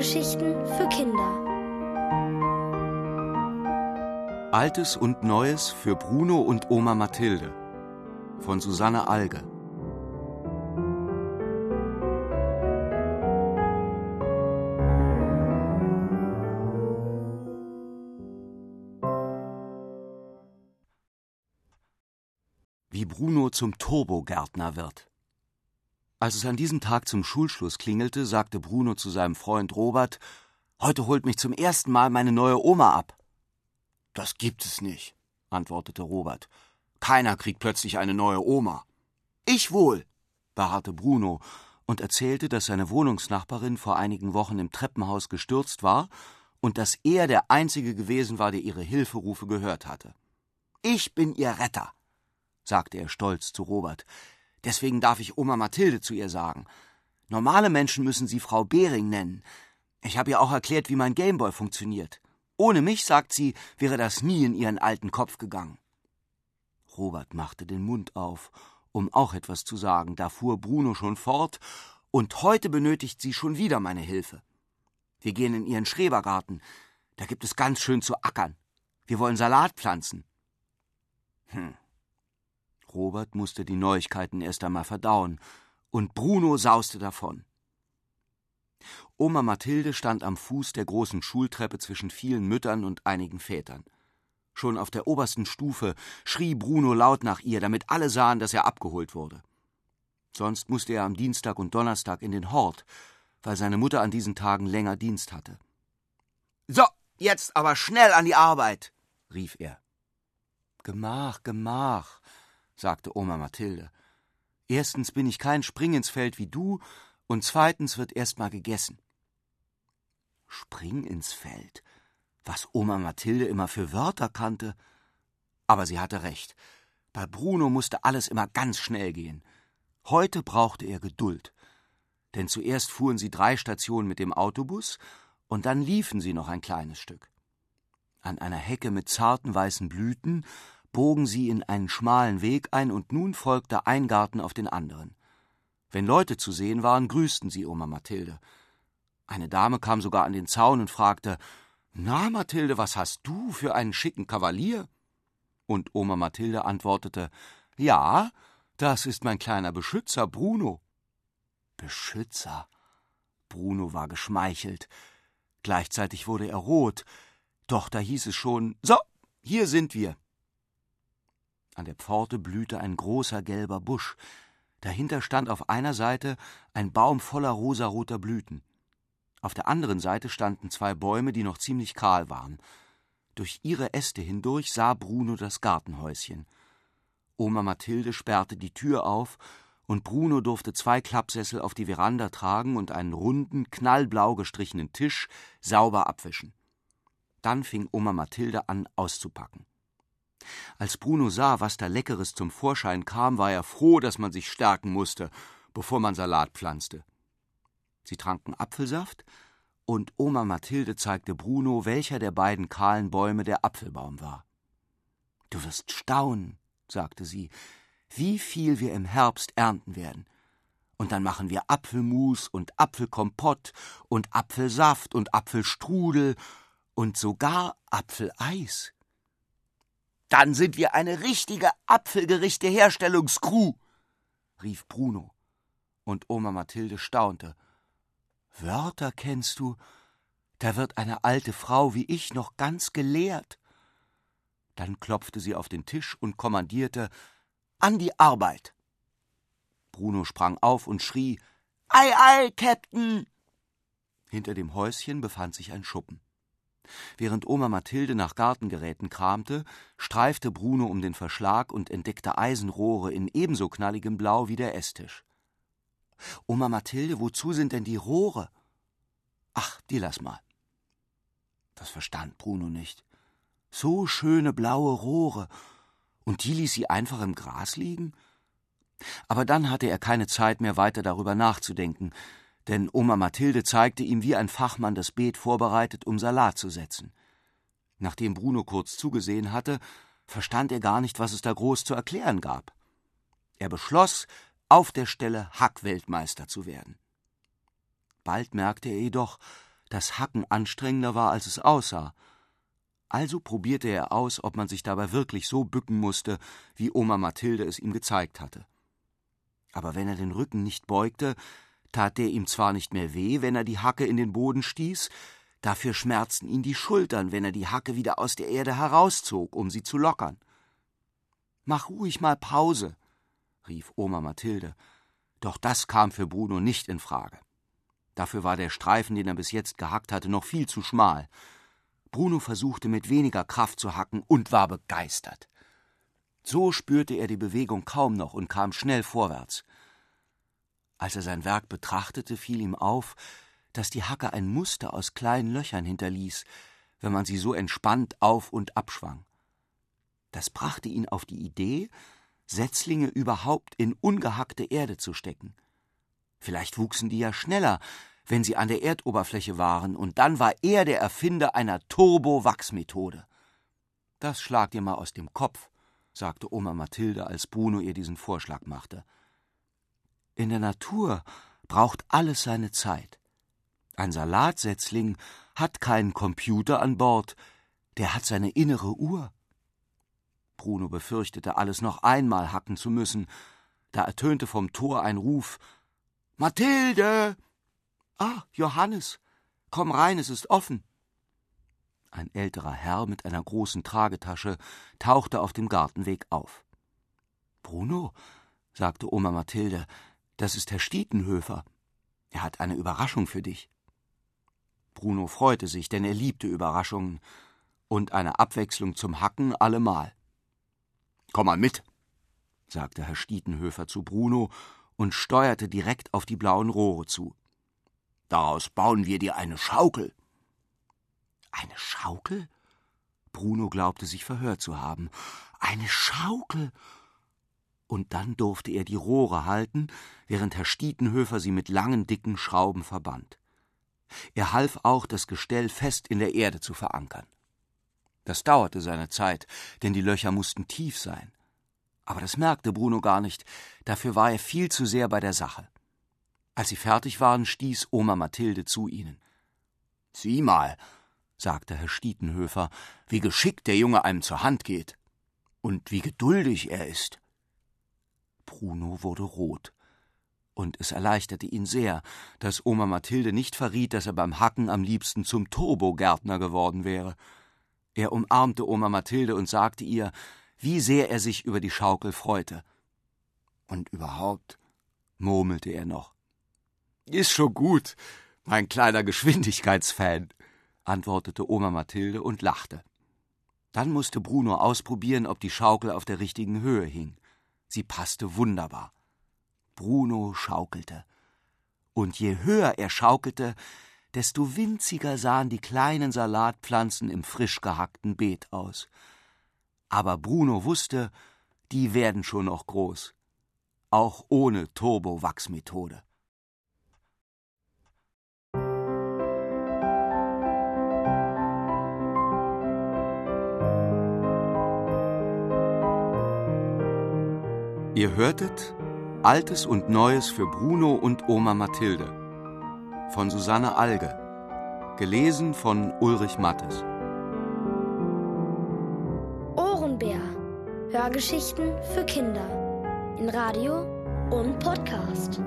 Hörgeschichten für Kinder. Altes und Neues für Bruno und Oma Mathilde von Susanne Alge. Wie Bruno zum Turbogärtner wird. Als es an diesem Tag zum Schulschluss klingelte, sagte Bruno zu seinem Freund Robert, Heute holt mich zum ersten Mal meine neue Oma ab. Das gibt es nicht, antwortete Robert. Keiner kriegt plötzlich eine neue Oma. Ich wohl, beharrte Bruno und erzählte, dass seine Wohnungsnachbarin vor einigen Wochen im Treppenhaus gestürzt war und dass er der Einzige gewesen war, der ihre Hilferufe gehört hatte. Ich bin ihr Retter, sagte er stolz zu Robert. Deswegen darf ich Oma Mathilde zu ihr sagen. Normale Menschen müssen sie Frau Behring nennen. Ich habe ihr auch erklärt, wie mein Gameboy funktioniert. Ohne mich, sagt sie, wäre das nie in ihren alten Kopf gegangen. Robert machte den Mund auf, um auch etwas zu sagen. Da fuhr Bruno schon fort, und heute benötigt sie schon wieder meine Hilfe. Wir gehen in ihren Schrebergarten. Da gibt es ganz schön zu ackern. Wir wollen Salat pflanzen. Hm, Robert musste die Neuigkeiten erst einmal verdauen, und Bruno sauste davon. Oma Mathilde stand am Fuß der großen Schultreppe zwischen vielen Müttern und einigen Vätern. Schon auf der obersten Stufe schrie Bruno laut nach ihr, damit alle sahen, dass er abgeholt wurde. Sonst musste er am Dienstag und Donnerstag in den Hort, weil seine Mutter an diesen Tagen länger Dienst hatte. So, jetzt aber schnell an die Arbeit, rief er. Gemach, gemach, sagte Oma Mathilde. Erstens bin ich kein Spring ins Feld wie du, und zweitens wird erst mal gegessen. Spring ins Feld, was Oma Mathilde immer für Wörter kannte. Aber sie hatte recht. Bei Bruno musste alles immer ganz schnell gehen. Heute brauchte er Geduld. Denn zuerst fuhren sie drei Stationen mit dem Autobus und dann liefen sie noch ein kleines Stück. An einer Hecke mit zarten weißen Blüten bogen sie in einen schmalen Weg ein, und nun folgte ein Garten auf den anderen. Wenn Leute zu sehen waren, grüßten sie Oma Mathilde. Eine Dame kam sogar an den Zaun und fragte Na, Mathilde, was hast du für einen schicken Kavalier? Und Oma Mathilde antwortete Ja, das ist mein kleiner Beschützer Bruno. Beschützer. Bruno war geschmeichelt. Gleichzeitig wurde er rot. Doch da hieß es schon So, hier sind wir. An der Pforte blühte ein großer gelber Busch. Dahinter stand auf einer Seite ein Baum voller rosaroter Blüten. Auf der anderen Seite standen zwei Bäume, die noch ziemlich kahl waren. Durch ihre Äste hindurch sah Bruno das Gartenhäuschen. Oma Mathilde sperrte die Tür auf, und Bruno durfte zwei Klappsessel auf die Veranda tragen und einen runden, knallblau gestrichenen Tisch sauber abwischen. Dann fing Oma Mathilde an auszupacken. Als Bruno sah, was da Leckeres zum Vorschein kam, war er froh, dass man sich stärken musste, bevor man Salat pflanzte. Sie tranken Apfelsaft, und Oma Mathilde zeigte Bruno, welcher der beiden kahlen Bäume der Apfelbaum war. Du wirst staunen, sagte sie, wie viel wir im Herbst ernten werden. Und dann machen wir Apfelmus und Apfelkompott und Apfelsaft und Apfelstrudel und sogar Apfeleis. Dann sind wir eine richtige Apfelgerichte-Herstellungskrew, rief Bruno. Und Oma Mathilde staunte. Wörter kennst du? Da wird eine alte Frau wie ich noch ganz gelehrt. Dann klopfte sie auf den Tisch und kommandierte An die Arbeit. Bruno sprang auf und schrie Ei, ei, Captain. Hinter dem Häuschen befand sich ein Schuppen. Während Oma Mathilde nach Gartengeräten kramte, streifte Bruno um den Verschlag und entdeckte Eisenrohre in ebenso knalligem Blau wie der Esstisch. Oma Mathilde, wozu sind denn die Rohre? Ach, die lass mal. Das verstand Bruno nicht. So schöne blaue Rohre. Und die ließ sie einfach im Gras liegen? Aber dann hatte er keine Zeit mehr weiter darüber nachzudenken, denn Oma Mathilde zeigte ihm wie ein Fachmann das Beet vorbereitet, um Salat zu setzen. Nachdem Bruno kurz zugesehen hatte, verstand er gar nicht, was es da groß zu erklären gab. Er beschloss, auf der Stelle Hackweltmeister zu werden. Bald merkte er jedoch, das Hacken anstrengender war, als es aussah. Also probierte er aus, ob man sich dabei wirklich so bücken musste, wie Oma Mathilde es ihm gezeigt hatte. Aber wenn er den Rücken nicht beugte, tat der ihm zwar nicht mehr weh, wenn er die Hacke in den Boden stieß, dafür schmerzten ihn die Schultern, wenn er die Hacke wieder aus der Erde herauszog, um sie zu lockern. Mach ruhig mal Pause, rief Oma Mathilde, doch das kam für Bruno nicht in Frage. Dafür war der Streifen, den er bis jetzt gehackt hatte, noch viel zu schmal. Bruno versuchte mit weniger Kraft zu hacken und war begeistert. So spürte er die Bewegung kaum noch und kam schnell vorwärts. Als er sein Werk betrachtete, fiel ihm auf, dass die Hacke ein Muster aus kleinen Löchern hinterließ, wenn man sie so entspannt auf und abschwang. Das brachte ihn auf die Idee, Setzlinge überhaupt in ungehackte Erde zu stecken. Vielleicht wuchsen die ja schneller, wenn sie an der Erdoberfläche waren, und dann war er der Erfinder einer Turbo-Wachsmethode. Das schlag dir mal aus dem Kopf, sagte Oma Mathilde, als Bruno ihr diesen Vorschlag machte. In der Natur braucht alles seine Zeit. Ein Salatsetzling hat keinen Computer an Bord, der hat seine innere Uhr. Bruno befürchtete, alles noch einmal hacken zu müssen. Da ertönte vom Tor ein Ruf Mathilde. Ah, Johannes. Komm rein, es ist offen. Ein älterer Herr mit einer großen Tragetasche tauchte auf dem Gartenweg auf. Bruno, sagte Oma Mathilde, das ist Herr Stietenhöfer. Er hat eine Überraschung für dich. Bruno freute sich, denn er liebte Überraschungen und eine Abwechslung zum Hacken allemal. Komm mal mit, sagte Herr Stietenhöfer zu Bruno und steuerte direkt auf die blauen Rohre zu. Daraus bauen wir dir eine Schaukel. Eine Schaukel? Bruno glaubte sich verhört zu haben. Eine Schaukel. Und dann durfte er die Rohre halten, während Herr Stietenhöfer sie mit langen, dicken Schrauben verband. Er half auch, das Gestell fest in der Erde zu verankern. Das dauerte seine Zeit, denn die Löcher mussten tief sein. Aber das merkte Bruno gar nicht, dafür war er viel zu sehr bei der Sache. Als sie fertig waren, stieß Oma Mathilde zu ihnen. Sieh mal, sagte Herr Stietenhöfer, wie geschickt der Junge einem zur Hand geht. Und wie geduldig er ist. Bruno wurde rot. Und es erleichterte ihn sehr, dass Oma Mathilde nicht verriet, dass er beim Hacken am liebsten zum Turbogärtner geworden wäre. Er umarmte Oma Mathilde und sagte ihr, wie sehr er sich über die Schaukel freute. Und überhaupt, murmelte er noch. Ist schon gut, mein kleiner Geschwindigkeitsfan, antwortete Oma Mathilde und lachte. Dann musste Bruno ausprobieren, ob die Schaukel auf der richtigen Höhe hing. Sie passte wunderbar. Bruno schaukelte. Und je höher er schaukelte, desto winziger sahen die kleinen Salatpflanzen im frisch gehackten Beet aus. Aber Bruno wusste, die werden schon noch groß. Auch ohne Turbowachsmethode. Ihr hörtet Altes und Neues für Bruno und Oma Mathilde von Susanne Alge, gelesen von Ulrich Mattes. Ohrenbär. Hörgeschichten für Kinder in Radio und Podcast.